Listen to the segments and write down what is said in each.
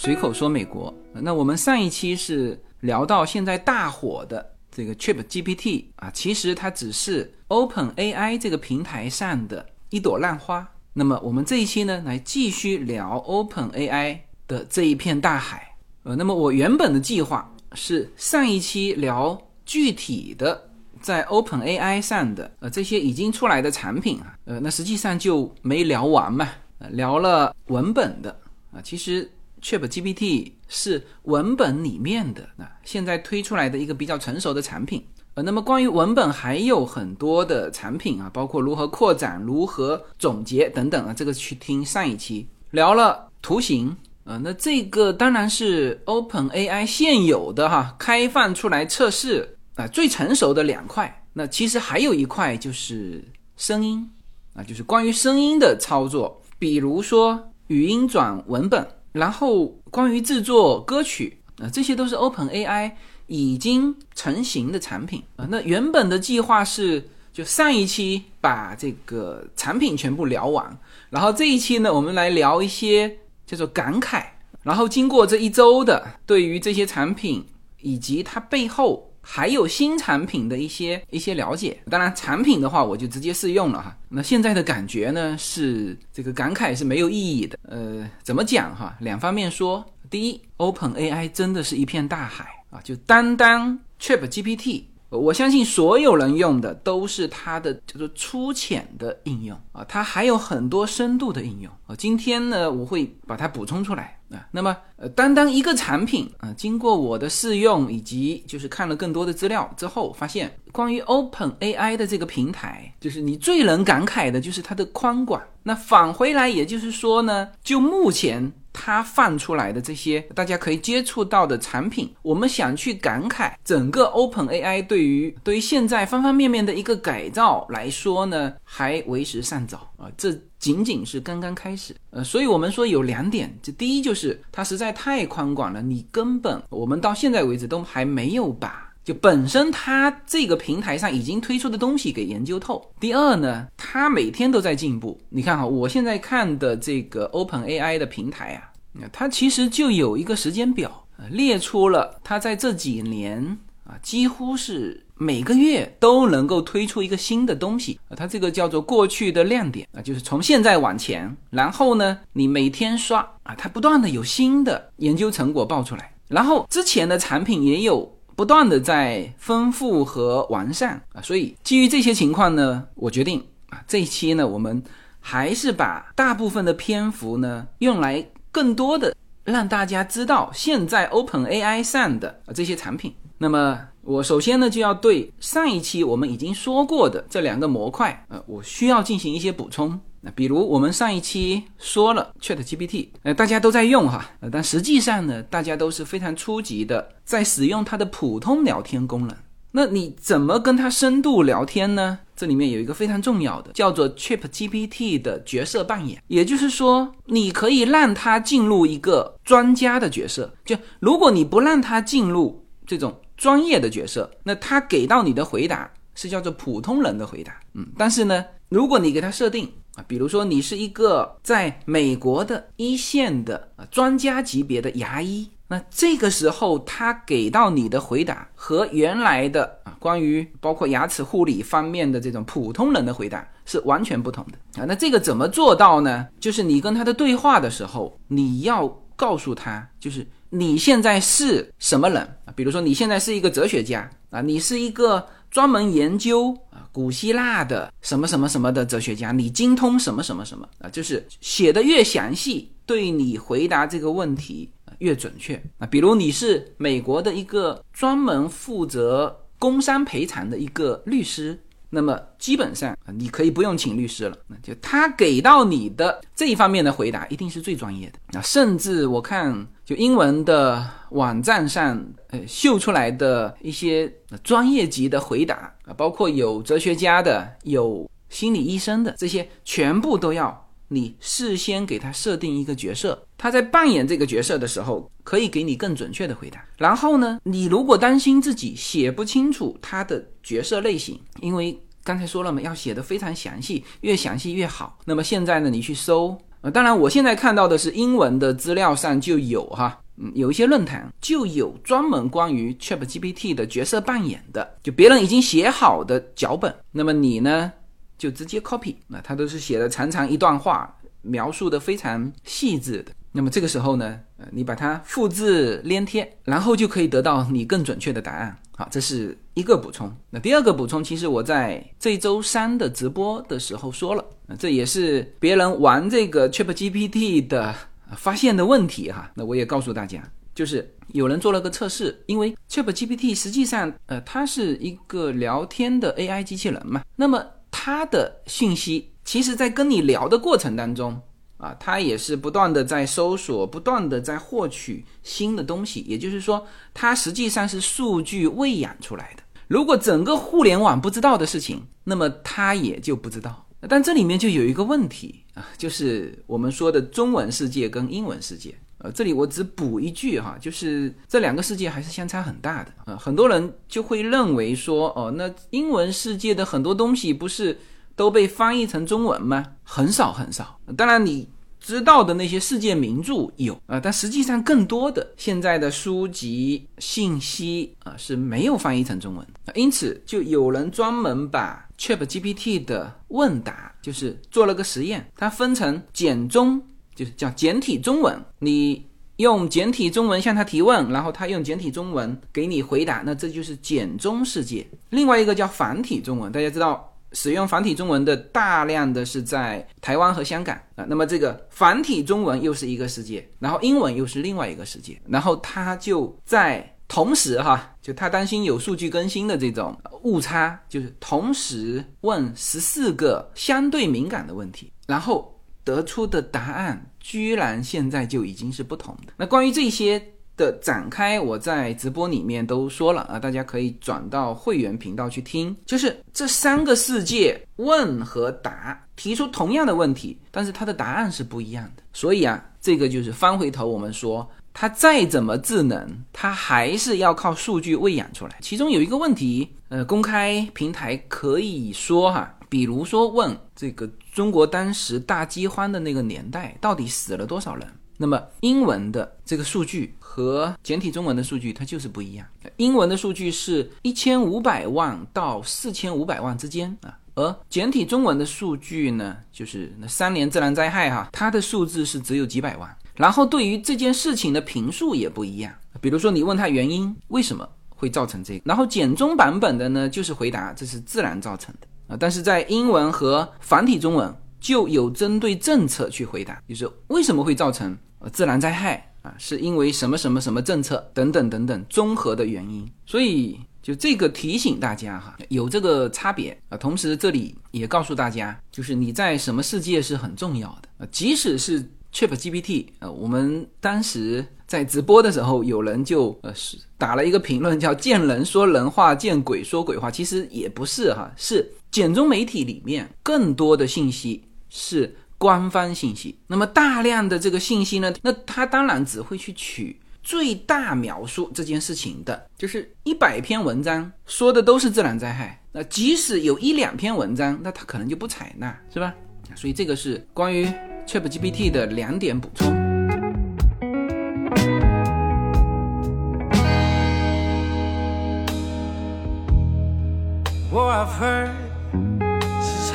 随口说美国。那我们上一期是聊到现在大火的这个 Chat GPT 啊，其实它只是 Open AI 这个平台上的一朵烂花。那么我们这一期呢，来继续聊 Open AI 的这一片大海。呃，那么我原本的计划是上一期聊具体的在 Open AI 上的呃这些已经出来的产品啊，呃，那实际上就没聊完嘛，聊了文本的啊，其实 Chat GPT 是文本里面的啊，现在推出来的一个比较成熟的产品。呃，那么关于文本还有很多的产品啊，包括如何扩展、如何总结等等啊，这个去听上一期聊了图形呃，那这个当然是 Open AI 现有的哈，开放出来测试啊最成熟的两块。那其实还有一块就是声音啊，就是关于声音的操作，比如说语音转文本，然后关于制作歌曲啊，这些都是 Open AI。已经成型的产品啊，那原本的计划是就上一期把这个产品全部聊完，然后这一期呢，我们来聊一些叫做感慨。然后经过这一周的对于这些产品以及它背后还有新产品的一些一些了解，当然产品的话我就直接试用了哈。那现在的感觉呢是这个感慨是没有意义的。呃，怎么讲哈？两方面说，第一，Open AI 真的是一片大海。啊，就单单 Chat GPT，我相信所有人用的都是它的叫做粗浅的应用啊，它还有很多深度的应用啊。今天呢，我会把它补充出来啊。那么，呃，单单一个产品啊，经过我的试用以及就是看了更多的资料之后，发现关于 Open AI 的这个平台，就是你最能感慨的就是它的宽广。那返回来，也就是说呢，就目前。它放出来的这些大家可以接触到的产品，我们想去感慨整个 Open AI 对于对于现在方方面面的一个改造来说呢，还为时尚早啊，这仅仅是刚刚开始。呃，所以我们说有两点，这第一就是它实在太宽广了，你根本我们到现在为止都还没有把就本身它这个平台上已经推出的东西给研究透。第二呢，它每天都在进步。你看哈，我现在看的这个 Open AI 的平台啊。那它其实就有一个时间表，列出了它在这几年啊，几乎是每个月都能够推出一个新的东西啊。它这个叫做过去的亮点啊，就是从现在往前，然后呢，你每天刷啊，它不断的有新的研究成果爆出来，然后之前的产品也有不断的在丰富和完善啊。所以基于这些情况呢，我决定啊，这一期呢，我们还是把大部分的篇幅呢用来。更多的让大家知道现在 Open AI 上的这些产品。那么我首先呢就要对上一期我们已经说过的这两个模块，呃，我需要进行一些补充。那比如我们上一期说了 Chat GPT，呃，大家都在用哈，呃，但实际上呢，大家都是非常初级的，在使用它的普通聊天功能。那你怎么跟他深度聊天呢？这里面有一个非常重要的，叫做 Chat GPT 的角色扮演。也就是说，你可以让他进入一个专家的角色。就如果你不让他进入这种专业的角色，那他给到你的回答是叫做普通人的回答。嗯，但是呢，如果你给他设定啊，比如说你是一个在美国的一线的啊专家级别的牙医。那这个时候，他给到你的回答和原来的啊，关于包括牙齿护理方面的这种普通人的回答是完全不同的啊。那这个怎么做到呢？就是你跟他的对话的时候，你要告诉他，就是你现在是什么人啊？比如说你现在是一个哲学家啊，你是一个专门研究啊古希腊的什么什么什么的哲学家，你精通什么什么什么啊？就是写的越详细，对你回答这个问题。越准确啊，比如你是美国的一个专门负责工伤赔偿的一个律师，那么基本上，你可以不用请律师了，那就他给到你的这一方面的回答一定是最专业的啊，甚至我看就英文的网站上呃秀出来的一些专业级的回答啊，包括有哲学家的，有心理医生的，这些全部都要。你事先给他设定一个角色，他在扮演这个角色的时候，可以给你更准确的回答。然后呢，你如果担心自己写不清楚他的角色类型，因为刚才说了嘛，要写的非常详细，越详细越好。那么现在呢，你去搜呃，当然我现在看到的是英文的资料上就有哈，嗯，有一些论坛就有专门关于 ChatGPT 的角色扮演的，就别人已经写好的脚本，那么你呢就直接 copy，那他都是写的长长一段话，描述的非常细致的。那么这个时候呢，呃，你把它复制粘贴，然后就可以得到你更准确的答案。好，这是一个补充。那第二个补充，其实我在这周三的直播的时候说了，这也是别人玩这个 ChatGPT 的发现的问题哈。那我也告诉大家，就是有人做了个测试，因为 ChatGPT 实际上，呃，它是一个聊天的 AI 机器人嘛，那么他的信息，其实在跟你聊的过程当中。啊，他也是不断的在搜索，不断的在获取新的东西，也就是说，它实际上是数据喂养出来的。如果整个互联网不知道的事情，那么它也就不知道。但这里面就有一个问题啊，就是我们说的中文世界跟英文世界。呃，这里我只补一句哈，就是这两个世界还是相差很大的啊。很多人就会认为说，哦，那英文世界的很多东西不是。都被翻译成中文吗？很少很少。当然，你知道的那些世界名著有啊，但实际上更多的现在的书籍信息啊是没有翻译成中文。因此，就有人专门把 ChatGPT 的问答就是做了个实验，它分成简中，就是叫简体中文，你用简体中文向他提问，然后他用简体中文给你回答，那这就是简中世界。另外一个叫繁体中文，大家知道。使用繁体中文的大量的是在台湾和香港啊，那么这个繁体中文又是一个世界，然后英文又是另外一个世界，然后他就在同时哈，就他担心有数据更新的这种误差，就是同时问十四个相对敏感的问题，然后得出的答案居然现在就已经是不同的。那关于这些。的展开，我在直播里面都说了啊，大家可以转到会员频道去听。就是这三个世界问和答提出同样的问题，但是它的答案是不一样的。所以啊，这个就是翻回头我们说，它再怎么智能，它还是要靠数据喂养出来。其中有一个问题，呃，公开平台可以说哈，比如说问这个中国当时大饥荒的那个年代到底死了多少人，那么英文的这个数据。和简体中文的数据它就是不一样，英文的数据是一千五百万到四千五百万之间。啊，而简体中文的数据呢，就是那三年自然灾害哈，它的数字是只有几百万。然后对于这件事情的评述也不一样，比如说你问他原因为什么会造成这个，然后简中版本的呢就是回答这是自然造成的。啊，但是在英文和繁体中文就有针对政策去回答，就是为什么会造成自然灾害。啊，是因为什么什么什么政策等等等等综合的原因，所以就这个提醒大家哈，有这个差别啊。同时这里也告诉大家，就是你在什么世界是很重要的啊。即使是 Chat GPT 啊，我们当时在直播的时候，有人就呃是打了一个评论，叫见人说人话，见鬼说鬼话。其实也不是哈，是简中媒体里面更多的信息是。官方信息，那么大量的这个信息呢？那他当然只会去取最大描述这件事情的，就是一百篇文章说的都是自然灾害，那即使有一两篇文章，那他可能就不采纳，是吧？所以这个是关于 ChatGPT 的两点补充。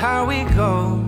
How we go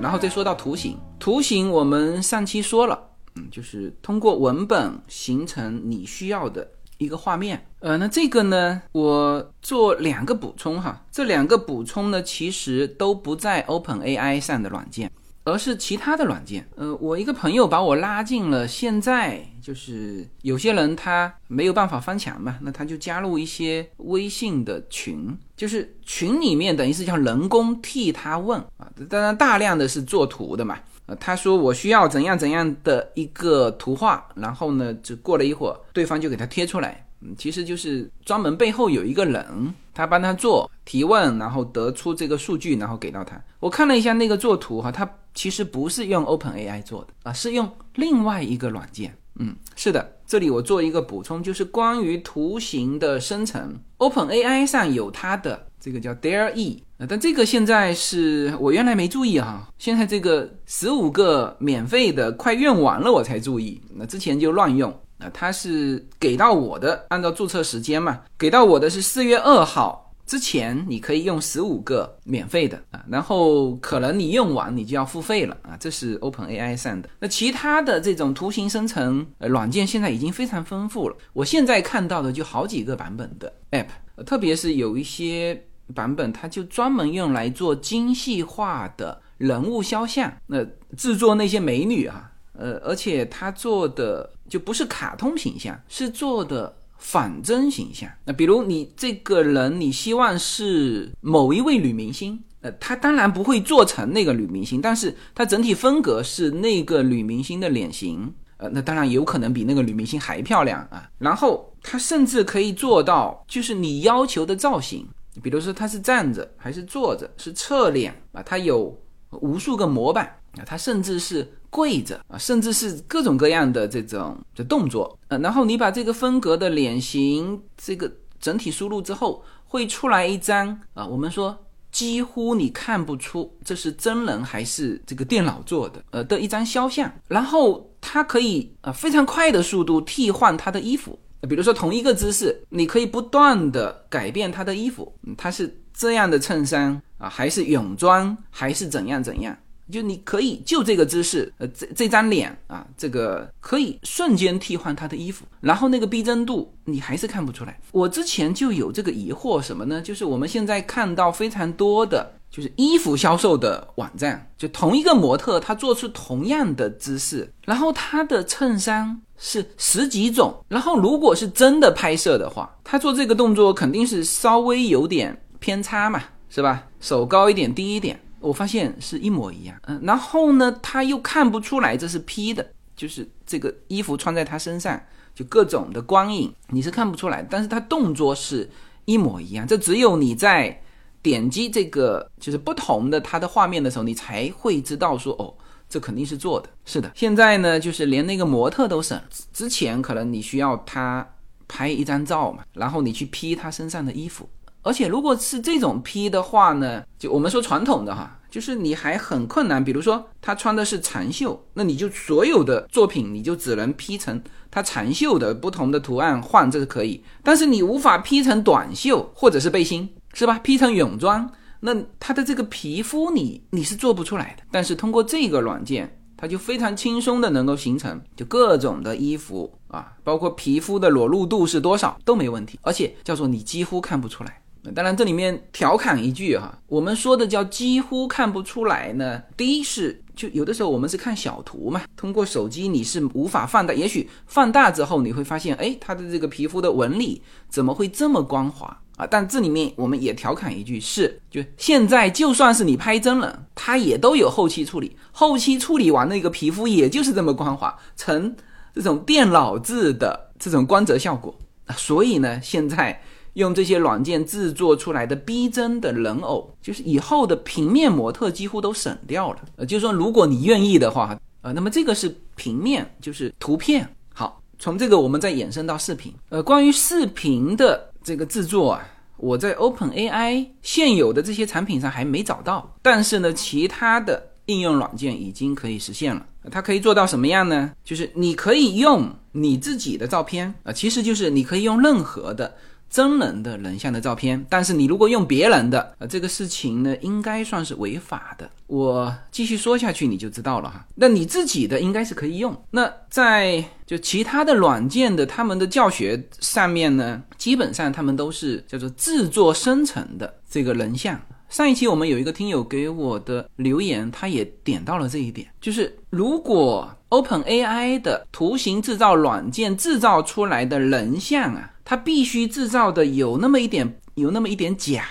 然后再说到图形，图形我们上期说了，嗯，就是通过文本形成你需要的一个画面。呃，那这个呢，我做两个补充哈，这两个补充呢，其实都不在 Open AI 上的软件。而是其他的软件，呃，我一个朋友把我拉进了，现在就是有些人他没有办法翻墙嘛，那他就加入一些微信的群，就是群里面等于是叫人工替他问啊，当然大量的是做图的嘛，他说我需要怎样怎样的一个图画，然后呢，就过了一会儿，对方就给他贴出来。嗯，其实就是专门背后有一个人，他帮他做提问，然后得出这个数据，然后给到他。我看了一下那个作图哈，他其实不是用 OpenAI 做的啊，是用另外一个软件。嗯，是的，这里我做一个补充，就是关于图形的生成，OpenAI 上有它的这个叫 Daree 但这个现在是我原来没注意哈，现在这个十五个免费的快用完了我才注意，那之前就乱用。啊，它是给到我的，按照注册时间嘛，给到我的是四月二号。之前你可以用十五个免费的啊，然后可能你用完你就要付费了啊，这是 Open AI 上的。那其他的这种图形生成呃软件现在已经非常丰富了，我现在看到的就好几个版本的 App，特别是有一些版本，它就专门用来做精细化的人物肖像，那制作那些美女啊，呃，而且它做的就不是卡通形象，是做的。仿真形象，那比如你这个人，你希望是某一位女明星，呃，他当然不会做成那个女明星，但是它整体风格是那个女明星的脸型，呃，那当然有可能比那个女明星还漂亮啊。然后它甚至可以做到，就是你要求的造型，比如说他是站着还是坐着，是侧脸啊，他有无数个模板啊，他甚至是。跪着啊，甚至是各种各样的这种的动作，呃，然后你把这个风格的脸型这个整体输入之后，会出来一张啊，我们说几乎你看不出这是真人还是这个电脑做的，呃的一张肖像，然后它可以啊非常快的速度替换他的衣服，比如说同一个姿势，你可以不断的改变他的衣服，他是这样的衬衫啊，还是泳装，还是怎样怎样。就你可以就这个姿势，呃，这这张脸啊，这个可以瞬间替换他的衣服，然后那个逼真度你还是看不出来。我之前就有这个疑惑，什么呢？就是我们现在看到非常多的就是衣服销售的网站，就同一个模特，他做出同样的姿势，然后他的衬衫是十几种，然后如果是真的拍摄的话，他做这个动作肯定是稍微有点偏差嘛，是吧？手高一点，低一点。我发现是一模一样，嗯，然后呢，他又看不出来这是 P 的，就是这个衣服穿在他身上，就各种的光影你是看不出来，但是他动作是一模一样，这只有你在点击这个就是不同的他的画面的时候，你才会知道说，哦，这肯定是做的。是的，现在呢，就是连那个模特都省，之前可能你需要他拍一张照嘛，然后你去 P 他身上的衣服。而且如果是这种 P 的话呢，就我们说传统的哈，就是你还很困难。比如说他穿的是长袖，那你就所有的作品你就只能 P 成他长袖的不同的图案换，这是可以。但是你无法 P 成短袖或者是背心，是吧？P 成泳装，那他的这个皮肤你你是做不出来的。但是通过这个软件。它就非常轻松的能够形成，就各种的衣服啊，包括皮肤的裸露度是多少都没问题，而且叫做你几乎看不出来。当然这里面调侃一句哈，我们说的叫几乎看不出来呢。第一是就有的时候我们是看小图嘛，通过手机你是无法放大，也许放大之后你会发现，哎，它的这个皮肤的纹理怎么会这么光滑？啊，但这里面我们也调侃一句，是就现在就算是你拍真人，它也都有后期处理，后期处理完那个皮肤也就是这么光滑，成这种电脑制的这种光泽效果啊。所以呢，现在用这些软件制作出来的逼真的人偶，就是以后的平面模特几乎都省掉了。呃，就是说如果你愿意的话，呃，那么这个是平面，就是图片。好，从这个我们再延伸到视频。呃，关于视频的。这个制作啊，我在 Open AI 现有的这些产品上还没找到，但是呢，其他的应用软件已经可以实现了。它可以做到什么样呢？就是你可以用你自己的照片啊，其实就是你可以用任何的。真人的人像的照片，但是你如果用别人的，呃，这个事情呢，应该算是违法的。我继续说下去，你就知道了哈。那你自己的应该是可以用。那在就其他的软件的他们的教学上面呢，基本上他们都是叫做制作生成的这个人像。上一期我们有一个听友给我的留言，他也点到了这一点，就是如果 Open AI 的图形制造软件制造出来的人像啊。它必须制造的有那么一点，有那么一点假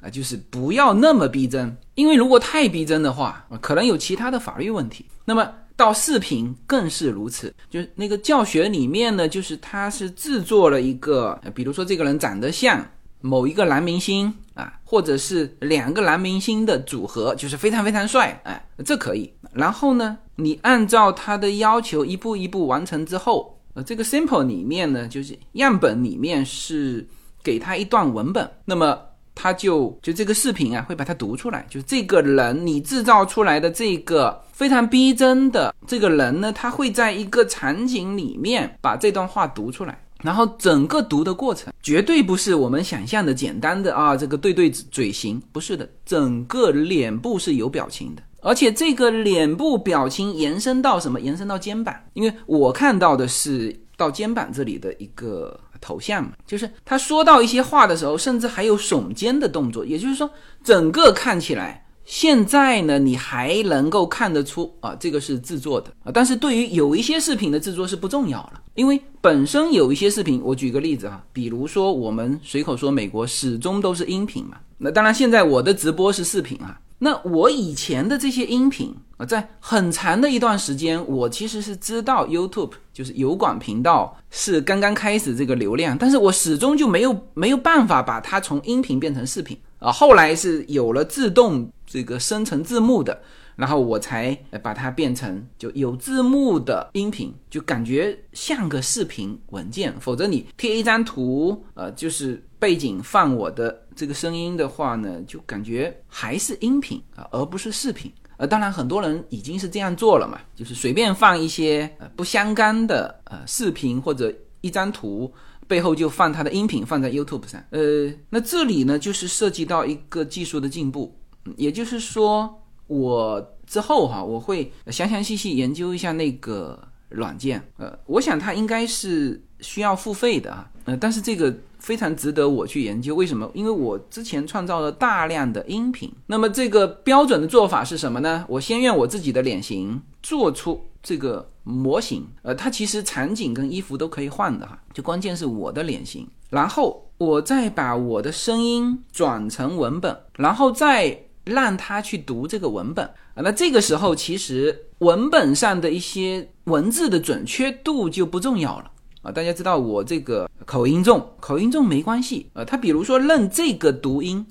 啊，就是不要那么逼真，因为如果太逼真的话，可能有其他的法律问题。那么到视频更是如此，就是那个教学里面呢，就是他是制作了一个，比如说这个人长得像某一个男明星啊，或者是两个男明星的组合，就是非常非常帅，哎，这可以。然后呢，你按照他的要求一步一步完成之后，呃，这个 sample 里面呢，就是样本里面是给他一段文本，那么他就就这个视频啊，会把它读出来，就这个人你制造出来的这个非常逼真的这个人呢，他会在一个场景里面把这段话读出来。然后整个读的过程绝对不是我们想象的简单的啊，这个对对嘴型不是的，整个脸部是有表情的，而且这个脸部表情延伸到什么？延伸到肩膀，因为我看到的是到肩膀这里的一个头像嘛，就是他说到一些话的时候，甚至还有耸肩的动作，也就是说，整个看起来。现在呢，你还能够看得出啊，这个是制作的啊。但是对于有一些视频的制作是不重要了，因为本身有一些视频，我举个例子哈，比如说我们随口说美国始终都是音频嘛。那当然现在我的直播是视频啊。那我以前的这些音频啊，在很长的一段时间，我其实是知道 YouTube 就是油管频道是刚刚开始这个流量，但是我始终就没有没有办法把它从音频变成视频啊。后来是有了自动。这个生成字幕的，然后我才把它变成就有字幕的音频，就感觉像个视频文件。否则你贴一张图，呃，就是背景放我的这个声音的话呢，就感觉还是音频啊，而不是视频。呃，当然很多人已经是这样做了嘛，就是随便放一些呃不相干的呃视频或者一张图，背后就放它的音频放在 YouTube 上。呃，那这里呢，就是涉及到一个技术的进步。也就是说，我之后哈，我会详详细细研究一下那个软件。呃，我想它应该是需要付费的啊。呃，但是这个非常值得我去研究。为什么？因为我之前创造了大量的音频。那么这个标准的做法是什么呢？我先用我自己的脸型做出这个模型。呃，它其实场景跟衣服都可以换的哈。就关键是我的脸型，然后我再把我的声音转成文本，然后再。让他去读这个文本啊，那这个时候其实文本上的一些文字的准确度就不重要了啊。大家知道我这个口音重，口音重没关系啊。他比如说认这个读音，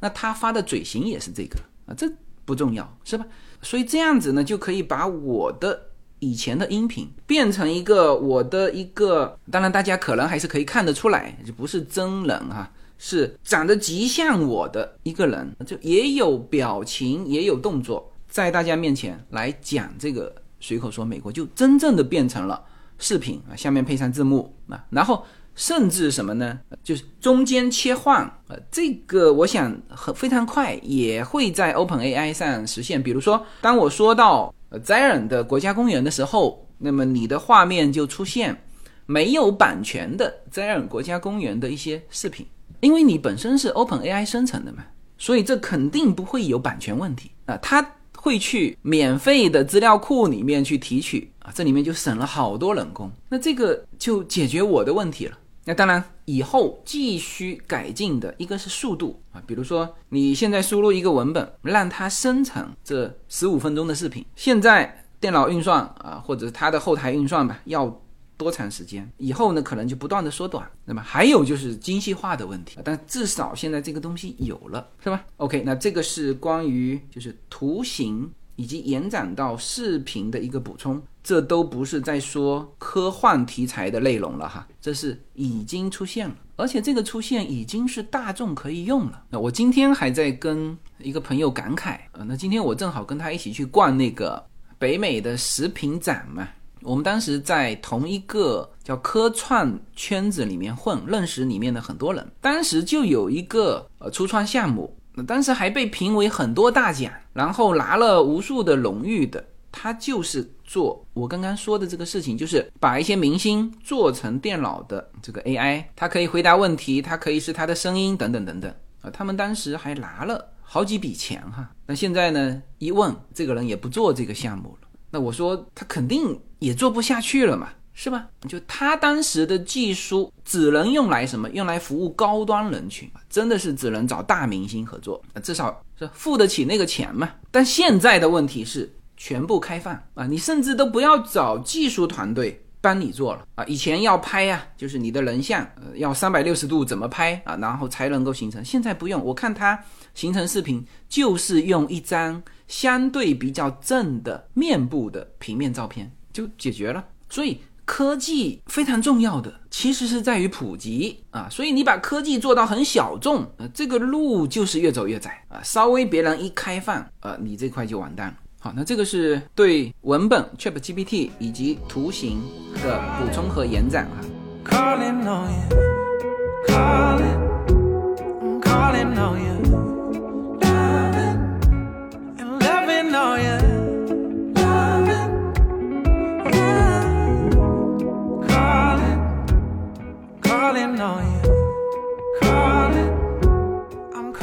那他发的嘴型也是这个啊，这不重要是吧？所以这样子呢，就可以把我的以前的音频变成一个我的一个，当然大家可能还是可以看得出来，就不是真人哈。是长得极像我的一个人，就也有表情，也有动作，在大家面前来讲这个随口说美国，就真正的变成了视频啊，下面配上字幕啊，然后甚至什么呢？就是中间切换啊，这个我想很非常快，也会在 Open AI 上实现。比如说，当我说到呃 Zion 的国家公园的时候，那么你的画面就出现没有版权的 Zion 国家公园的一些视频。因为你本身是 Open AI 生成的嘛，所以这肯定不会有版权问题啊。它会去免费的资料库里面去提取啊，这里面就省了好多人工。那这个就解决我的问题了。那当然，以后继续改进的一个是速度啊，比如说你现在输入一个文本，让它生成这十五分钟的视频，现在电脑运算啊，或者它的后台运算吧，要。多长时间以后呢？可能就不断的缩短。那么还有就是精细化的问题，但至少现在这个东西有了，是吧？OK，那这个是关于就是图形以及延展到视频的一个补充。这都不是在说科幻题材的内容了哈，这是已经出现了，而且这个出现已经是大众可以用了。那我今天还在跟一个朋友感慨啊，那今天我正好跟他一起去逛那个北美的食品展嘛。我们当时在同一个叫科创圈子里面混，认识里面的很多人。当时就有一个呃初创项目，那当时还被评为很多大奖，然后拿了无数的荣誉的。他就是做我刚刚说的这个事情，就是把一些明星做成电脑的这个 AI，它可以回答问题，它可以是他的声音等等等等啊。他们当时还拿了好几笔钱哈。那现在呢，一问这个人也不做这个项目了。那我说他肯定也做不下去了嘛，是吧？就他当时的技术只能用来什么？用来服务高端人群，真的是只能找大明星合作，至少是付得起那个钱嘛。但现在的问题是全部开放啊，你甚至都不要找技术团队，帮你做了啊。以前要拍呀，就是你的人像，要三百六十度怎么拍啊，然后才能够形成。现在不用，我看他形成视频就是用一张相对比较正的面部的平面照片就解决了。所以。科技非常重要的，其实是在于普及啊，所以你把科技做到很小众，呃，这个路就是越走越窄啊。稍微别人一开放，呃，你这块就完蛋了。好，那这个是对文本 ChatGPT 以及图形的补充和延展啊。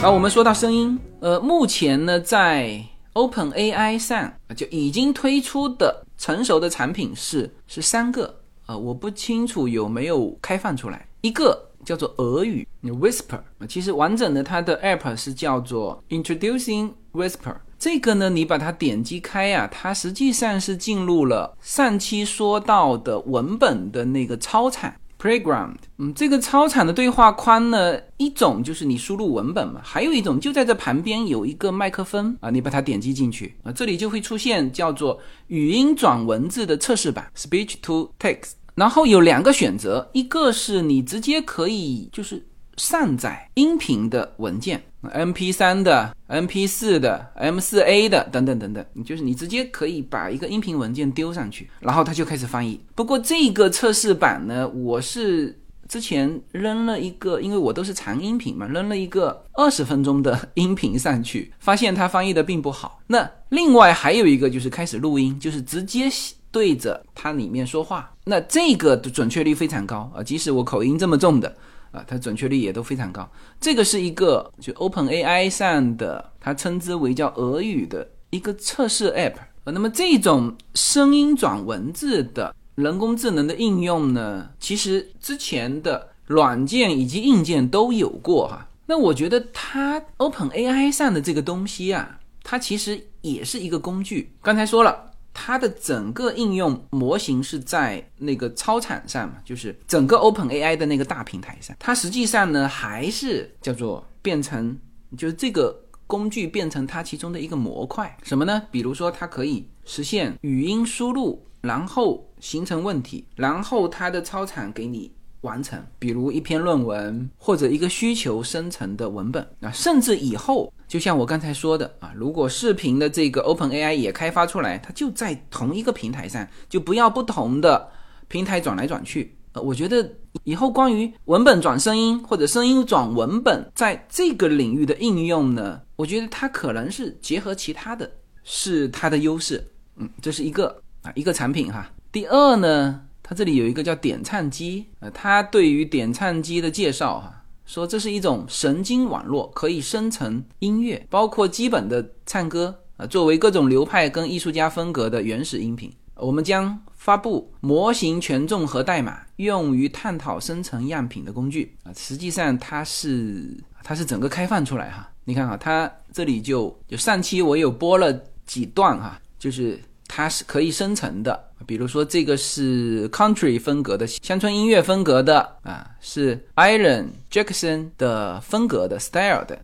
然后我们说到声音，呃，目前呢，在 Open AI 上就已经推出的成熟的产品是是三个，呃，我不清楚有没有开放出来。一个叫做俄语 Whisper，其实完整的它的 App 是叫做 Introducing Whisper。这个呢，你把它点击开呀，它实际上是进入了上期说到的文本的那个超产。Playground，嗯，这个超长的对话框呢，一种就是你输入文本嘛，还有一种就在这旁边有一个麦克风啊，你把它点击进去啊，这里就会出现叫做语音转文字的测试版 （Speech to Text），然后有两个选择，一个是你直接可以就是。上载音频的文件，M P 三的、M P 四的、M 四 A 的等等等等，就是你直接可以把一个音频文件丢上去，然后它就开始翻译。不过这个测试版呢，我是之前扔了一个，因为我都是长音频嘛，扔了一个二十分钟的音频上去，发现它翻译的并不好。那另外还有一个就是开始录音，就是直接对着它里面说话，那这个的准确率非常高啊，即使我口音这么重的。啊，它准确率也都非常高。这个是一个就 Open AI 上的，它称之为叫俄语的一个测试 App。那么这种声音转文字的人工智能的应用呢，其实之前的软件以及硬件都有过哈。那我觉得它 Open AI 上的这个东西啊，它其实也是一个工具。刚才说了。它的整个应用模型是在那个超场上嘛，就是整个 Open AI 的那个大平台上。它实际上呢，还是叫做变成，就是这个工具变成它其中的一个模块。什么呢？比如说，它可以实现语音输入，然后形成问题，然后它的超场给你。完成，比如一篇论文或者一个需求生成的文本啊，甚至以后，就像我刚才说的啊，如果视频的这个 Open AI 也开发出来，它就在同一个平台上，就不要不同的平台转来转去。呃，我觉得以后关于文本转声音或者声音转文本，在这个领域的应用呢，我觉得它可能是结合其他的，是它的优势。嗯，这是一个啊一个产品哈。第二呢？它这里有一个叫点唱机，呃，它对于点唱机的介绍哈，说这是一种神经网络，可以生成音乐，包括基本的唱歌啊，作为各种流派跟艺术家风格的原始音频。我们将发布模型权重和代码，用于探讨生成样品的工具啊。实际上它是它是整个开放出来哈，你看哈，它这里就就上期我有播了几段哈，就是它是可以生成的。比如说，这个是 country 风格的乡村音乐风格的啊，是 Iron Jackson 的风格的 style 的。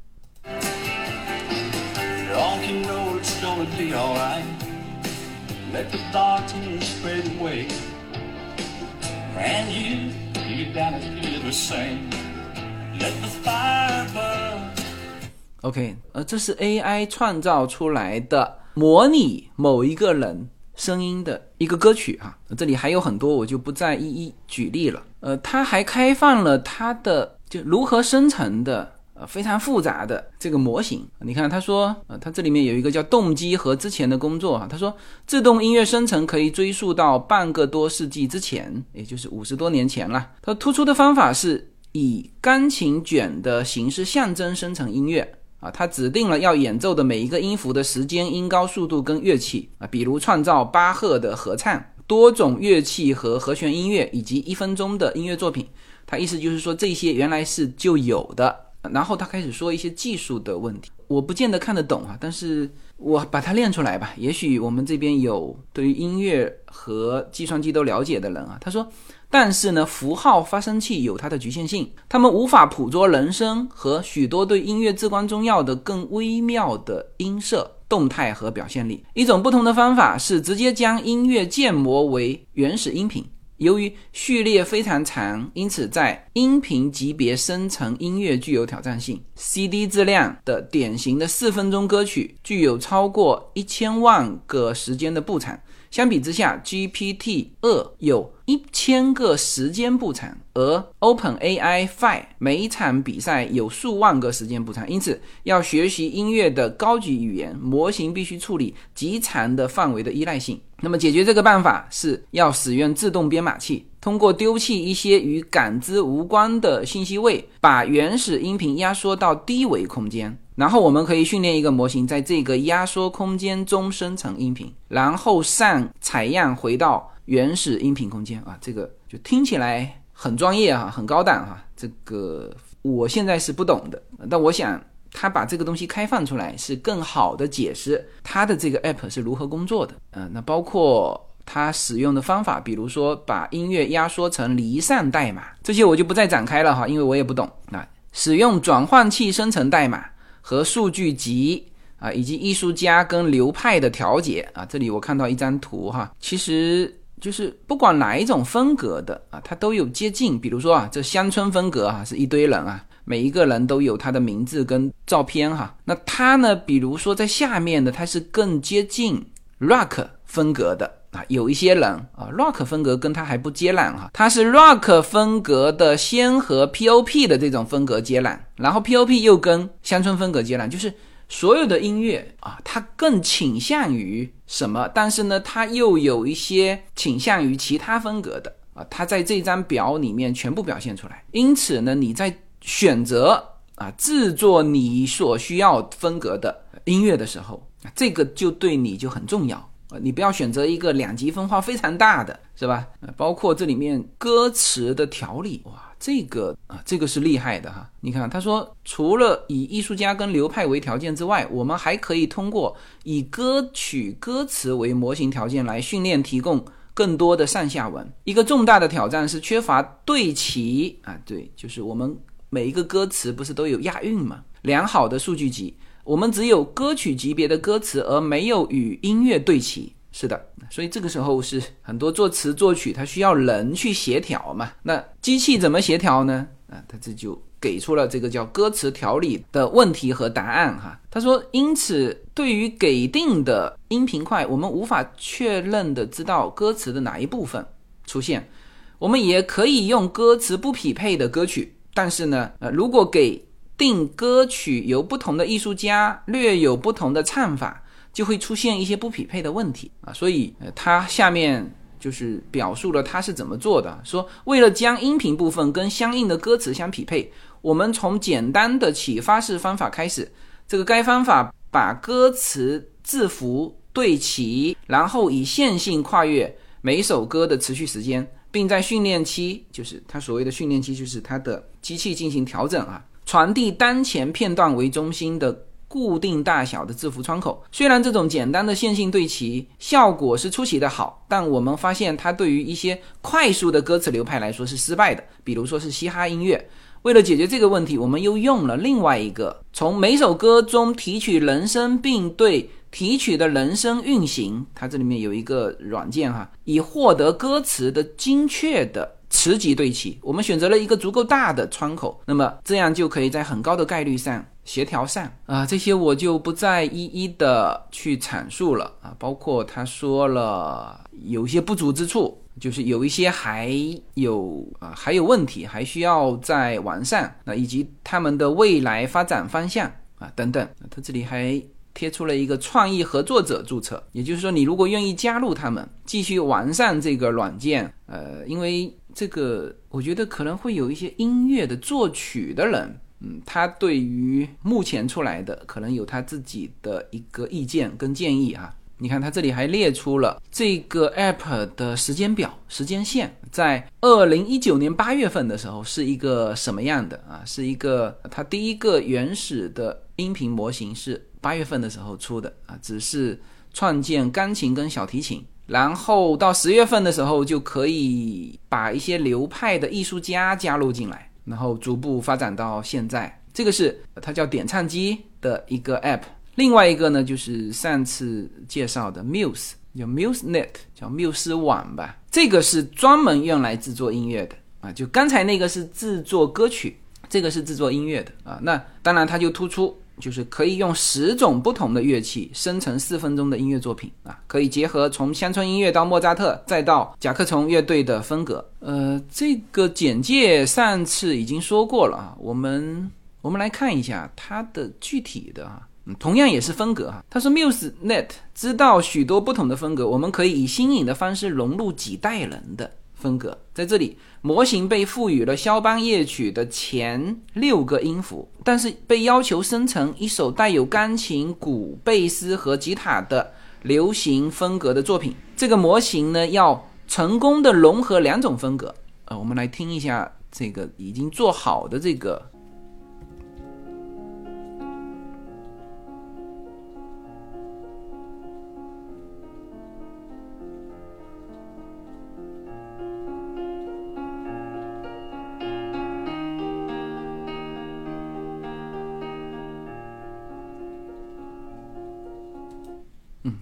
OK，呃，这是 AI 创造出来的模拟某一个人。声音的一个歌曲哈，这里还有很多，我就不再一一举例了。呃，它还开放了它的就如何生成的呃非常复杂的这个模型。你看，他说，呃，他这里面有一个叫动机和之前的工作哈。他说，自动音乐生成可以追溯到半个多世纪之前，也就是五十多年前了。它突出的方法是以钢琴卷的形式象征生成音乐。啊，他指定了要演奏的每一个音符的时间、音高、速度跟乐器啊，比如创造巴赫的合唱、多种乐器和和弦音乐以及一分钟的音乐作品。他意思就是说这些原来是就有的。然后他开始说一些技术的问题。我不见得看得懂啊，但是我把它练出来吧。也许我们这边有对于音乐和计算机都了解的人啊，他说，但是呢，符号发生器有它的局限性，他们无法捕捉人声和许多对音乐至关重要的更微妙的音色。动态和表现力。一种不同的方法是直接将音乐建模为原始音频。由于序列非常长，因此在音频级别生成音乐具有挑战性。CD 质量的典型的四分钟歌曲具有超过一千万个时间的步长。相比之下，GPT 二有一千个时间步长，而 OpenAI Five 每一场比赛有数万个时间步长。因此，要学习音乐的高级语言模型，必须处理极长的范围的依赖性。那么，解决这个办法是要使用自动编码器，通过丢弃一些与感知无关的信息位，把原始音频压缩到低维空间。然后我们可以训练一个模型，在这个压缩空间中生成音频，然后上采样回到原始音频空间啊，这个就听起来很专业哈，很高档哈。这个我现在是不懂的，但我想他把这个东西开放出来，是更好的解释他的这个 app 是如何工作的。嗯，那包括他使用的方法，比如说把音乐压缩成离散代码，这些我就不再展开了哈，因为我也不懂。那使用转换器生成代码。和数据集啊，以及艺术家跟流派的调节啊，这里我看到一张图哈，其实就是不管哪一种风格的啊，它都有接近。比如说啊，这乡村风格哈，是一堆人啊，每一个人都有他的名字跟照片哈。那他呢，比如说在下面的，它是更接近 rock 风格的。有一些人啊，rock 风格跟他还不接壤哈，他是 rock 风格的先和 pop 的这种风格接壤，然后 pop 又跟乡村风格接壤，就是所有的音乐啊，它更倾向于什么？但是呢，它又有一些倾向于其他风格的啊，它在这张表里面全部表现出来。因此呢，你在选择啊制作你所需要风格的音乐的时候，这个就对你就很重要。你不要选择一个两极分化非常大的，是吧？包括这里面歌词的条理，哇，这个啊，这个是厉害的哈。你看，他说除了以艺术家跟流派为条件之外，我们还可以通过以歌曲歌词为模型条件来训练，提供更多的上下文。一个重大的挑战是缺乏对齐啊，对，就是我们每一个歌词不是都有押韵吗？良好的数据集。我们只有歌曲级别的歌词，而没有与音乐对齐。是的，所以这个时候是很多作词作曲，它需要人去协调嘛。那机器怎么协调呢？啊，他这就给出了这个叫歌词调理的问题和答案哈。他说，因此对于给定的音频块，我们无法确认的知道歌词的哪一部分出现。我们也可以用歌词不匹配的歌曲，但是呢，呃，如果给定歌曲由不同的艺术家略有不同的唱法，就会出现一些不匹配的问题啊。所以，呃，他下面就是表述了他是怎么做的。说，为了将音频部分跟相应的歌词相匹配，我们从简单的启发式方法开始。这个该方法把歌词字符对齐，然后以线性跨越每首歌的持续时间，并在训练期，就是他所谓的训练期，就是他的机器进行调整啊。传递当前片段为中心的固定大小的字符窗口。虽然这种简单的线性对齐效果是出奇的好，但我们发现它对于一些快速的歌词流派来说是失败的。比如说是嘻哈音乐。为了解决这个问题，我们又用了另外一个从每首歌中提取人声，并对提取的人声运行。它这里面有一个软件哈，以获得歌词的精确的。磁极对齐，我们选择了一个足够大的窗口，那么这样就可以在很高的概率上协调上啊。这些我就不再一一的去阐述了啊。包括他说了有一些不足之处，就是有一些还有啊还有问题，还需要再完善。那以及他们的未来发展方向啊等等。他这里还。贴出了一个创意合作者注册，也就是说，你如果愿意加入他们，继续完善这个软件，呃，因为这个，我觉得可能会有一些音乐的作曲的人，嗯，他对于目前出来的可能有他自己的一个意见跟建议啊。你看，它这里还列出了这个 app 的时间表、时间线，在二零一九年八月份的时候是一个什么样的啊？是一个它第一个原始的音频模型是八月份的时候出的啊，只是创建钢琴跟小提琴，然后到十月份的时候就可以把一些流派的艺术家加入进来，然后逐步发展到现在，这个是它叫点唱机的一个 app。另外一个呢，就是上次介绍的 Muse，叫 MuseNet，叫缪斯网吧。这个是专门用来制作音乐的啊。就刚才那个是制作歌曲，这个是制作音乐的啊。那当然它就突出，就是可以用十种不同的乐器生成四分钟的音乐作品啊。可以结合从乡村音乐到莫扎特，再到甲壳虫乐队的风格。呃，这个简介上次已经说过了啊。我们我们来看一下它的具体的啊。同样也是风格哈，他说 MuseNet 知道许多不同的风格，我们可以以新颖的方式融入几代人的风格。在这里，模型被赋予了肖邦夜曲的前六个音符，但是被要求生成一首带有钢琴、鼓、贝斯和吉他的流行风格的作品。这个模型呢，要成功的融合两种风格。呃，我们来听一下这个已经做好的这个。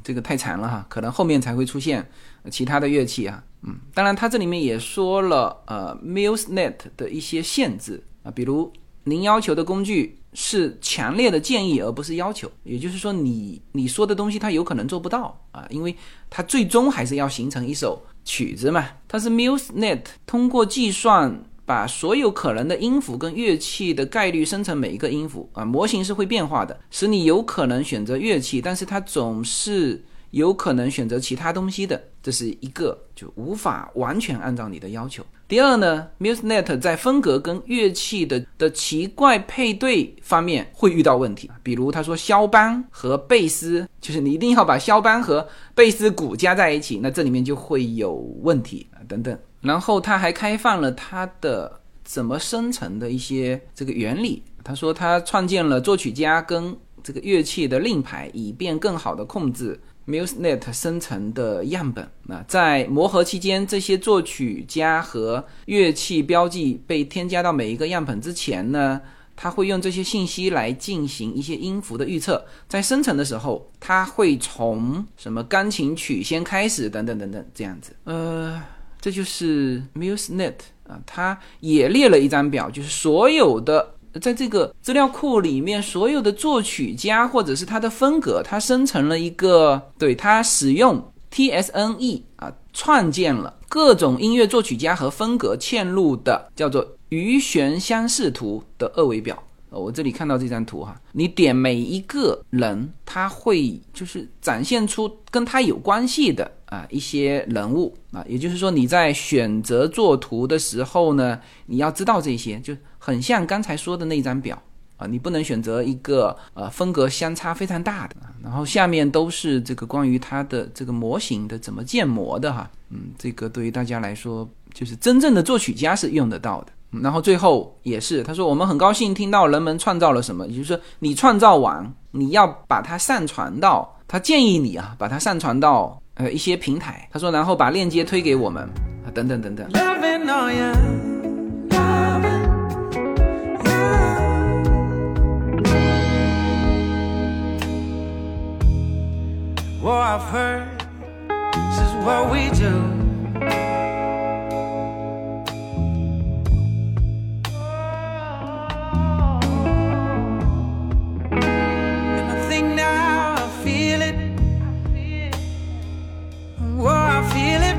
这个太长了哈，可能后面才会出现其他的乐器啊。嗯，当然它这里面也说了，呃，MuseNet 的一些限制啊，比如您要求的工具是强烈的建议而不是要求，也就是说你你说的东西它有可能做不到啊，因为它最终还是要形成一首曲子嘛。它是 MuseNet 通过计算。把所有可能的音符跟乐器的概率生成每一个音符啊，模型是会变化的，使你有可能选择乐器，但是它总是有可能选择其他东西的，这是一个就无法完全按照你的要求。第二呢，MuseNet 在风格跟乐器的的奇怪配对方面会遇到问题，比如他说肖邦和贝斯，就是你一定要把肖邦和贝斯鼓加在一起，那这里面就会有问题啊等等。然后他还开放了他的怎么生成的一些这个原理。他说他创建了作曲家跟这个乐器的令牌，以便更好的控制 MuseNet 生成的样本。那在磨合期间，这些作曲家和乐器标记被添加到每一个样本之前呢，他会用这些信息来进行一些音符的预测。在生成的时候，他会从什么钢琴曲先开始，等等等等这样子。呃。这就是 MuseNet 啊，它也列了一张表，就是所有的在这个资料库里面，所有的作曲家或者是他的风格，它生成了一个，对它使用 TSNE 啊，创建了各种音乐作曲家和风格嵌入的叫做余弦相似图的二维表。我这里看到这张图哈，你点每一个人，他会就是展现出跟他有关系的啊一些人物啊，也就是说你在选择作图的时候呢，你要知道这些，就很像刚才说的那张表啊，你不能选择一个呃风格相差非常大的，然后下面都是这个关于它的这个模型的怎么建模的哈，嗯，这个对于大家来说，就是真正的作曲家是用得到的。然后最后也是，他说我们很高兴听到人们创造了什么，也就是说你创造完，你要把它上传到，他建议你啊，把它上传到呃一些平台。他说，然后把链接推给我们啊，等等等等。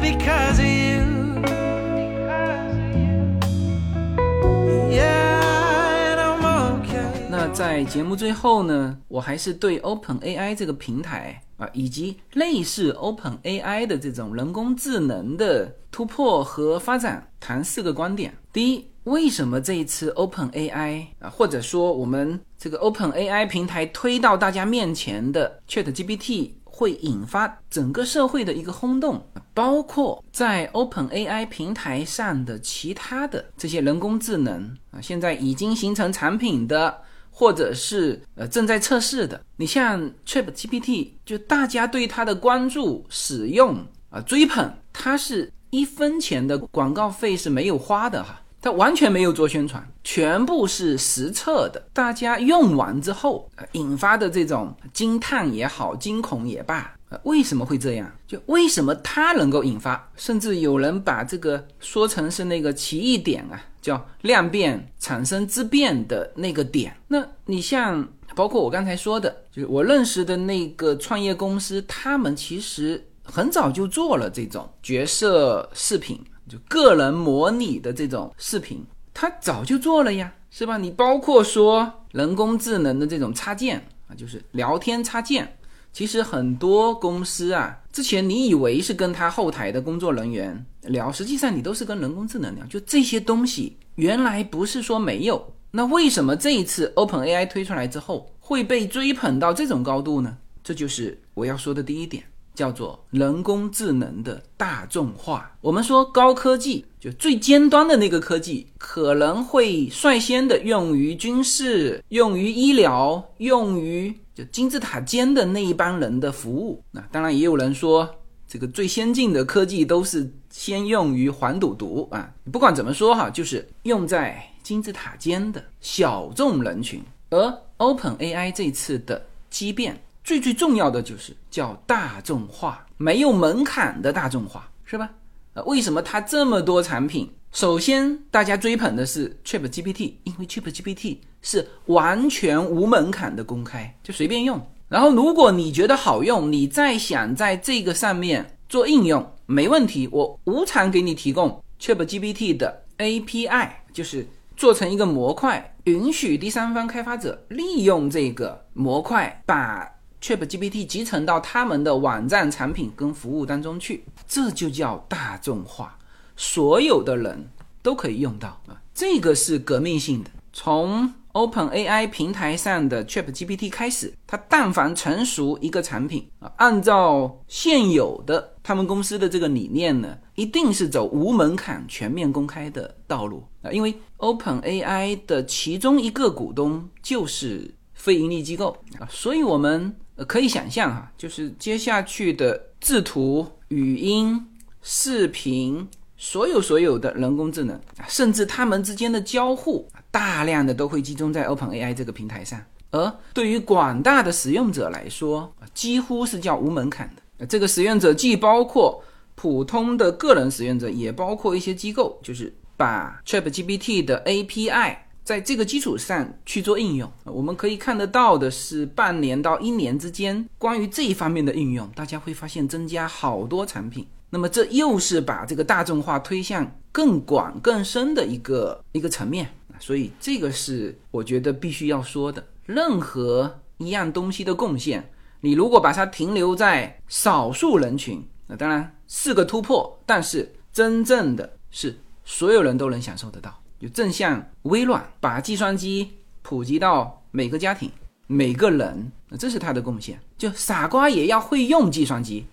Because of you. Yeah, okay. 那在节目最后呢，我还是对 Open AI 这个平台啊，以及类似 Open AI 的这种人工智能的突破和发展谈四个观点。第一，为什么这一次 Open AI 啊，或者说我们这个 Open AI 平台推到大家面前的 Chat GPT？会引发整个社会的一个轰动，包括在 Open AI 平台上的其他的这些人工智能啊，现在已经形成产品的，或者是呃正在测试的。你像 Chat GPT，就大家对它的关注、使用啊、追捧，它是一分钱的广告费是没有花的哈。它完全没有做宣传，全部是实测的。大家用完之后，引发的这种惊叹也好，惊恐也罢，呃，为什么会这样？就为什么它能够引发？甚至有人把这个说成是那个奇异点啊，叫量变产生质变的那个点。那你像包括我刚才说的，就是我认识的那个创业公司，他们其实很早就做了这种角色视频。就个人模拟的这种视频，它早就做了呀，是吧？你包括说人工智能的这种插件啊，就是聊天插件，其实很多公司啊，之前你以为是跟他后台的工作人员聊，实际上你都是跟人工智能聊。就这些东西，原来不是说没有，那为什么这一次 Open AI 推出来之后会被追捧到这种高度呢？这就是我要说的第一点。叫做人工智能的大众化。我们说高科技，就最尖端的那个科技，可能会率先的用于军事、用于医疗、用于就金字塔尖的那一帮人的服务。那当然也有人说，这个最先进的科技都是先用于黄赌毒啊。不管怎么说哈，就是用在金字塔尖的小众人群。而 Open AI 这次的畸变。最最重要的就是叫大众化，没有门槛的大众化，是吧？呃，为什么它这么多产品？首先，大家追捧的是 Chat GPT，因为 Chat GPT 是完全无门槛的公开，就随便用。然后，如果你觉得好用，你再想在这个上面做应用，没问题，我无偿给你提供 Chat GPT 的 API，就是做成一个模块，允许第三方开发者利用这个模块把。ChatGPT 集成到他们的网站、产品跟服务当中去，这就叫大众化，所有的人都可以用到啊！这个是革命性的。从 OpenAI 平台上的 ChatGPT 开始，它但凡成熟一个产品啊，按照现有的他们公司的这个理念呢，一定是走无门槛、全面公开的道路啊！因为 OpenAI 的其中一个股东就是非盈利机构啊，所以我们。呃，可以想象哈，就是接下去的制图、语音、视频，所有所有的人工智能，甚至他们之间的交互，大量的都会集中在 Open AI 这个平台上。而对于广大的使用者来说，几乎是叫无门槛的。这个使用者既包括普通的个人使用者，也包括一些机构，就是把 ChatGPT 的 API。在这个基础上去做应用，我们可以看得到的是，半年到一年之间，关于这一方面的应用，大家会发现增加好多产品。那么这又是把这个大众化推向更广更深的一个一个层面。所以这个是我觉得必须要说的。任何一样东西的贡献，你如果把它停留在少数人群，那当然是个突破，但是真正的是所有人都能享受得到。就正像微软把计算机普及到每个家庭、每个人，这是它的贡献。就傻瓜也要会用计算机，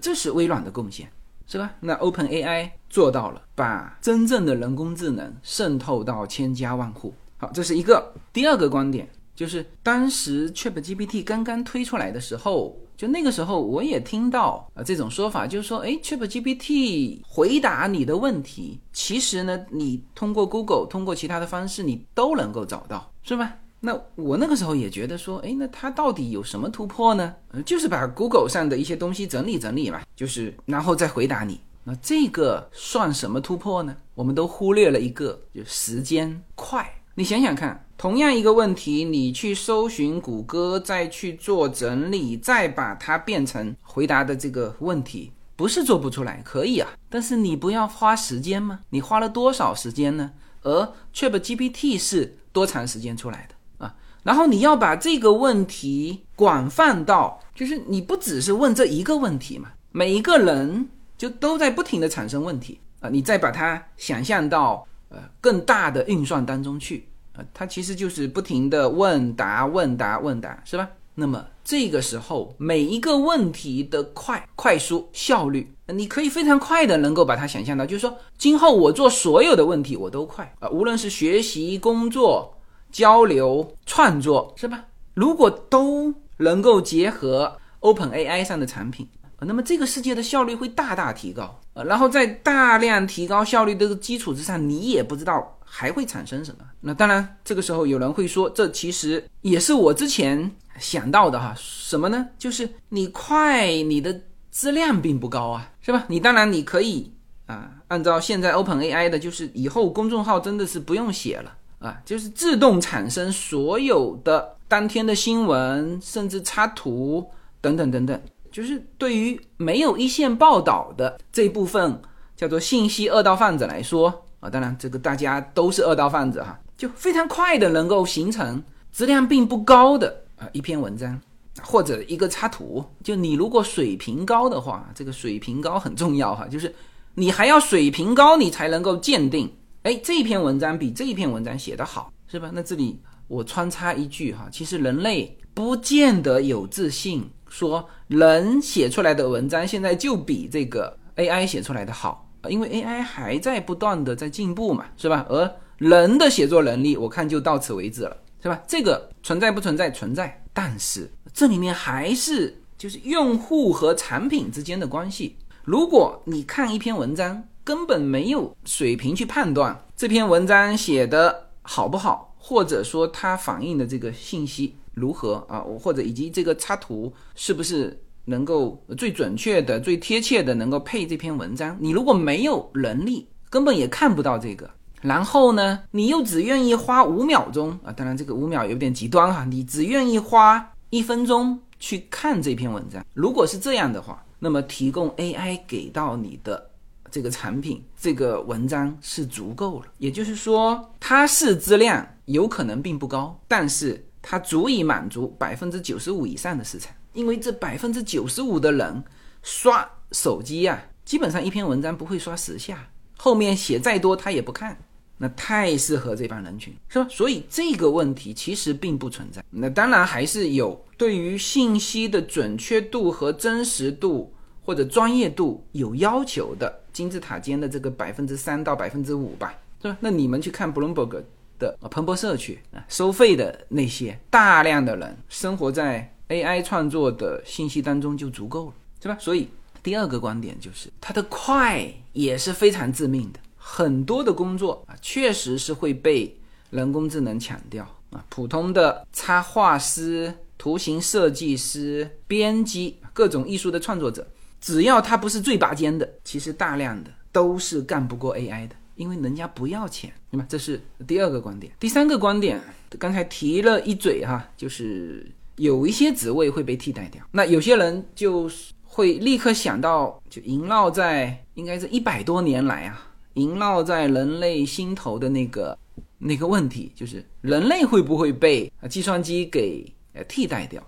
这是微软的贡献，是吧？那 Open AI 做到了，把真正的人工智能渗透到千家万户。好，这是一个。第二个观点就是，当时 ChatGPT 刚刚推出来的时候。就那个时候，我也听到啊这种说法，就是说，哎，ChatGPT 回答你的问题，其实呢，你通过 Google，通过其他的方式，你都能够找到，是吧？那我那个时候也觉得说，哎，那它到底有什么突破呢？呃，就是把 Google 上的一些东西整理整理嘛，就是然后再回答你。那这个算什么突破呢？我们都忽略了一个，就时间快。你想想看，同样一个问题，你去搜寻谷歌，再去做整理，再把它变成回答的这个问题，不是做不出来，可以啊。但是你不要花时间吗？你花了多少时间呢？而 ChatGPT 是多长时间出来的啊？然后你要把这个问题广泛到，就是你不只是问这一个问题嘛，每一个人就都在不停的产生问题啊，你再把它想象到呃更大的运算当中去。啊它其实就是不停的问答、问答、问答，是吧？那么这个时候每一个问题的快、快速、效率，你可以非常快的能够把它想象到，就是说今后我做所有的问题我都快啊，无论是学习、工作、交流、创作，是吧？如果都能够结合 Open AI 上的产品。那么这个世界的效率会大大提高，呃，然后在大量提高效率的基础之上，你也不知道还会产生什么。那当然，这个时候有人会说，这其实也是我之前想到的哈，什么呢？就是你快，你的质量并不高啊，是吧？你当然你可以啊，按照现在 Open AI 的，就是以后公众号真的是不用写了啊，就是自动产生所有的当天的新闻，甚至插图等等等等。就是对于没有一线报道的这部分叫做信息二道贩子来说啊，当然这个大家都是二道贩子哈，就非常快的能够形成质量并不高的啊一篇文章或者一个插图。就你如果水平高的话，这个水平高很重要哈，就是你还要水平高，你才能够鉴定，哎，这篇文章比这篇文章写得好，是吧？那这里我穿插一句哈，其实人类不见得有自信。说人写出来的文章现在就比这个 AI 写出来的好啊，因为 AI 还在不断的在进步嘛，是吧？而人的写作能力，我看就到此为止了，是吧？这个存在不存在？存在，但是这里面还是就是用户和产品之间的关系。如果你看一篇文章，根本没有水平去判断这篇文章写的好不好，或者说它反映的这个信息。如何啊？或者以及这个插图是不是能够最准确的、最贴切的能够配这篇文章？你如果没有能力，根本也看不到这个。然后呢，你又只愿意花五秒钟啊？当然这个五秒有点极端哈，你只愿意花一分钟去看这篇文章。如果是这样的话，那么提供 AI 给到你的这个产品、这个文章是足够了。也就是说，它是质量有可能并不高，但是。它足以满足百分之九十五以上的市场，因为这百分之九十五的人刷手机呀，基本上一篇文章不会刷十下，后面写再多他也不看，那太适合这帮人群，是吧？所以这个问题其实并不存在。那当然还是有对于信息的准确度和真实度或者专业度有要求的金字塔尖的这个百分之三到百分之五吧，是吧？那你们去看 Bloomberg。的彭博社区啊，收费的那些大量的人生活在 AI 创作的信息当中就足够了，是吧？所以第二个观点就是它的快也是非常致命的，很多的工作啊确实是会被人工智能抢掉啊，普通的插画师、图形设计师、编辑、各种艺术的创作者，只要他不是最拔尖的，其实大量的都是干不过 AI 的。因为人家不要钱，对吧？这是第二个观点。第三个观点，刚才提了一嘴哈，就是有一些职位会被替代掉。那有些人就会立刻想到，就萦绕在应该是一百多年来啊，萦绕在人类心头的那个那个问题，就是人类会不会被计算机给呃替代掉？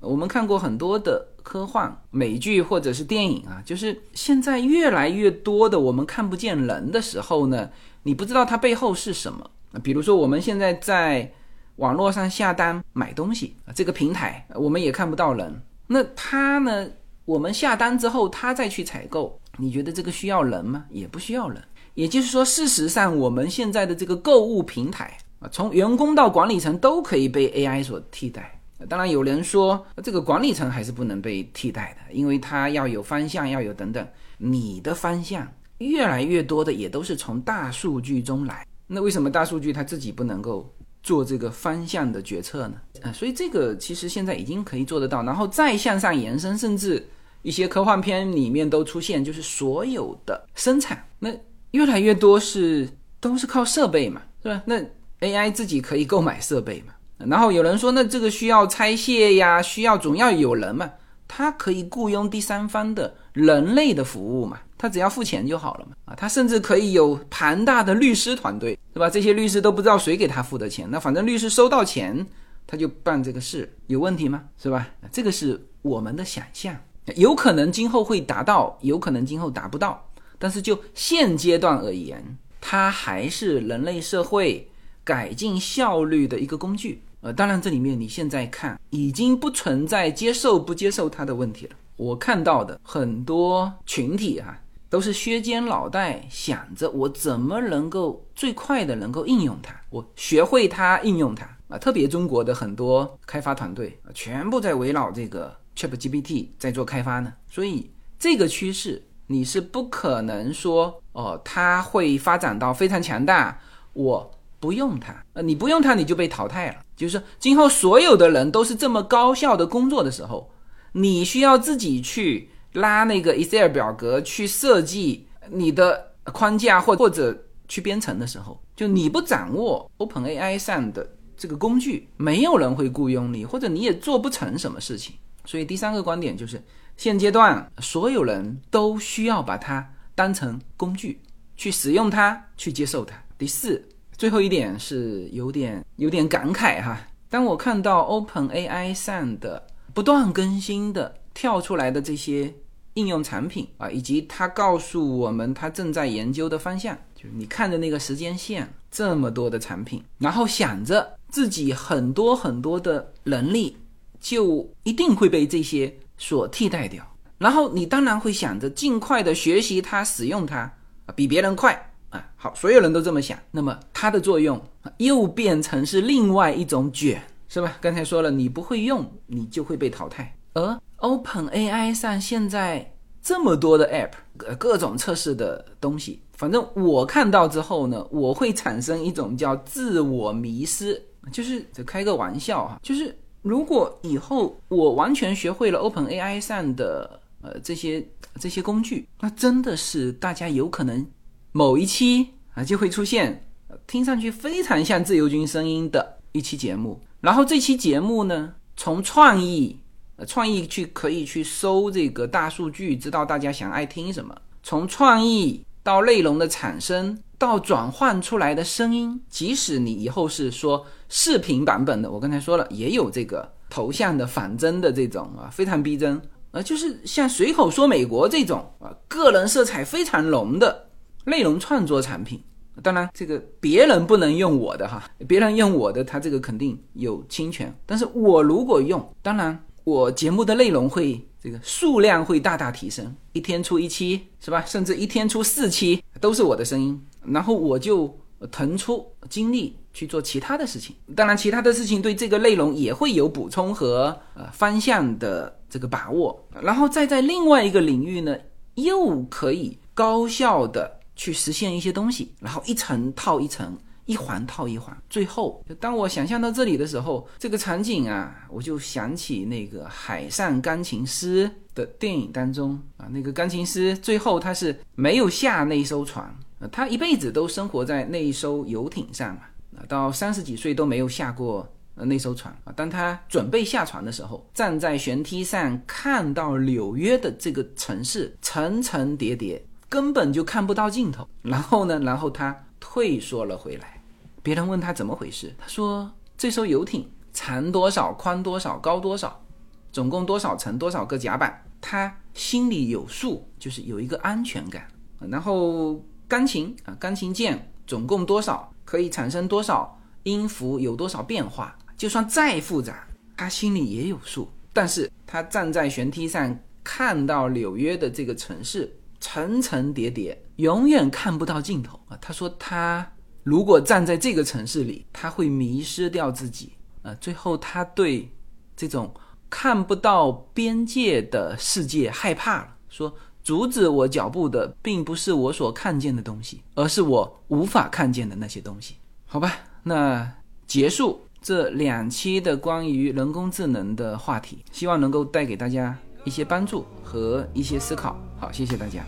我们看过很多的科幻美剧或者是电影啊，就是现在越来越多的我们看不见人的时候呢，你不知道它背后是什么。比如说我们现在在网络上下单买东西，这个平台我们也看不到人，那他呢，我们下单之后他再去采购，你觉得这个需要人吗？也不需要人。也就是说，事实上我们现在的这个购物平台啊，从员工到管理层都可以被 AI 所替代。当然，有人说这个管理层还是不能被替代的，因为它要有方向，要有等等。你的方向越来越多的也都是从大数据中来，那为什么大数据它自己不能够做这个方向的决策呢？啊，所以这个其实现在已经可以做得到，然后再向上延伸，甚至一些科幻片里面都出现，就是所有的生产，那越来越多是都是靠设备嘛，是吧？那 AI 自己可以购买设备嘛？然后有人说，那这个需要拆卸呀，需要总要有人嘛，他可以雇佣第三方的人类的服务嘛，他只要付钱就好了嘛，啊，他甚至可以有庞大的律师团队，是吧？这些律师都不知道谁给他付的钱，那反正律师收到钱，他就办这个事，有问题吗？是吧？这个是我们的想象，有可能今后会达到，有可能今后达不到，但是就现阶段而言，它还是人类社会。改进效率的一个工具。呃，当然这里面你现在看已经不存在接受不接受它的问题了。我看到的很多群体哈，都是削尖脑袋想着我怎么能够最快的能够应用它，我学会它应用它啊。特别中国的很多开发团队啊，全部在围绕这个 ChatGPT 在做开发呢。所以这个趋势你是不可能说哦，它会发展到非常强大，我不用它，呃，你不用它你就被淘汰了。就是今后所有的人都是这么高效的工作的时候。你需要自己去拉那个 Excel 表格去设计你的框架，或或者去编程的时候，就你不掌握 OpenAI 上的这个工具，没有人会雇佣你，或者你也做不成什么事情。所以第三个观点就是，现阶段所有人都需要把它当成工具去使用它，去接受它。第四，最后一点是有点有点感慨哈，当我看到 OpenAI 上的。不断更新的跳出来的这些应用产品啊，以及它告诉我们它正在研究的方向，就是你看着那个时间线，这么多的产品，然后想着自己很多很多的能力就一定会被这些所替代掉，然后你当然会想着尽快的学习它、使用它，比别人快啊。好，所有人都这么想，那么它的作用又变成是另外一种卷。是吧？刚才说了，你不会用，你就会被淘汰。而 Open AI 上现在这么多的 App，各种测试的东西，反正我看到之后呢，我会产生一种叫自我迷失，就是开个玩笑哈，就是如果以后我完全学会了 Open AI 上的呃这些这些工具，那真的是大家有可能某一期啊就会出现听上去非常像自由军声音的一期节目。然后这期节目呢，从创意，呃，创意去可以去搜这个大数据，知道大家想爱听什么。从创意到内容的产生，到转换出来的声音，即使你以后是说视频版本的，我刚才说了，也有这个头像的仿真的这种啊，非常逼真，呃，就是像随口说美国这种啊，个人色彩非常浓的内容创作产品。当然，这个别人不能用我的哈，别人用我的，他这个肯定有侵权。但是我如果用，当然我节目的内容会这个数量会大大提升，一天出一期是吧？甚至一天出四期都是我的声音，然后我就腾出精力去做其他的事情。当然，其他的事情对这个内容也会有补充和呃方向的这个把握，然后再在另外一个领域呢，又可以高效的。去实现一些东西，然后一层套一层，一环套一环，最后，当我想象到这里的时候，这个场景啊，我就想起那个《海上钢琴师》的电影当中啊，那个钢琴师最后他是没有下那艘船，他一辈子都生活在那一艘游艇上嘛，啊，到三十几岁都没有下过那艘船啊。当他准备下船的时候，站在舷梯上看到纽约的这个城市层层叠叠。根本就看不到尽头。然后呢？然后他退缩了回来。别人问他怎么回事，他说：“这艘游艇长多少、宽多少、高多少，总共多少层、多少个甲板，他心里有数，就是有一个安全感。然后钢琴啊，钢琴键总共多少，可以产生多少音符，有多少变化，就算再复杂，他心里也有数。但是他站在舷梯上，看到纽约的这个城市。”层层叠叠，永远看不到尽头啊！他说，他如果站在这个城市里，他会迷失掉自己啊！最后，他对这种看不到边界的世界害怕了，说：“阻止我脚步的，并不是我所看见的东西，而是我无法看见的那些东西。”好吧，那结束这两期的关于人工智能的话题，希望能够带给大家。一些帮助和一些思考。好，谢谢大家。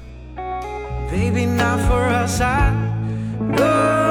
on you. Calling, I'm calling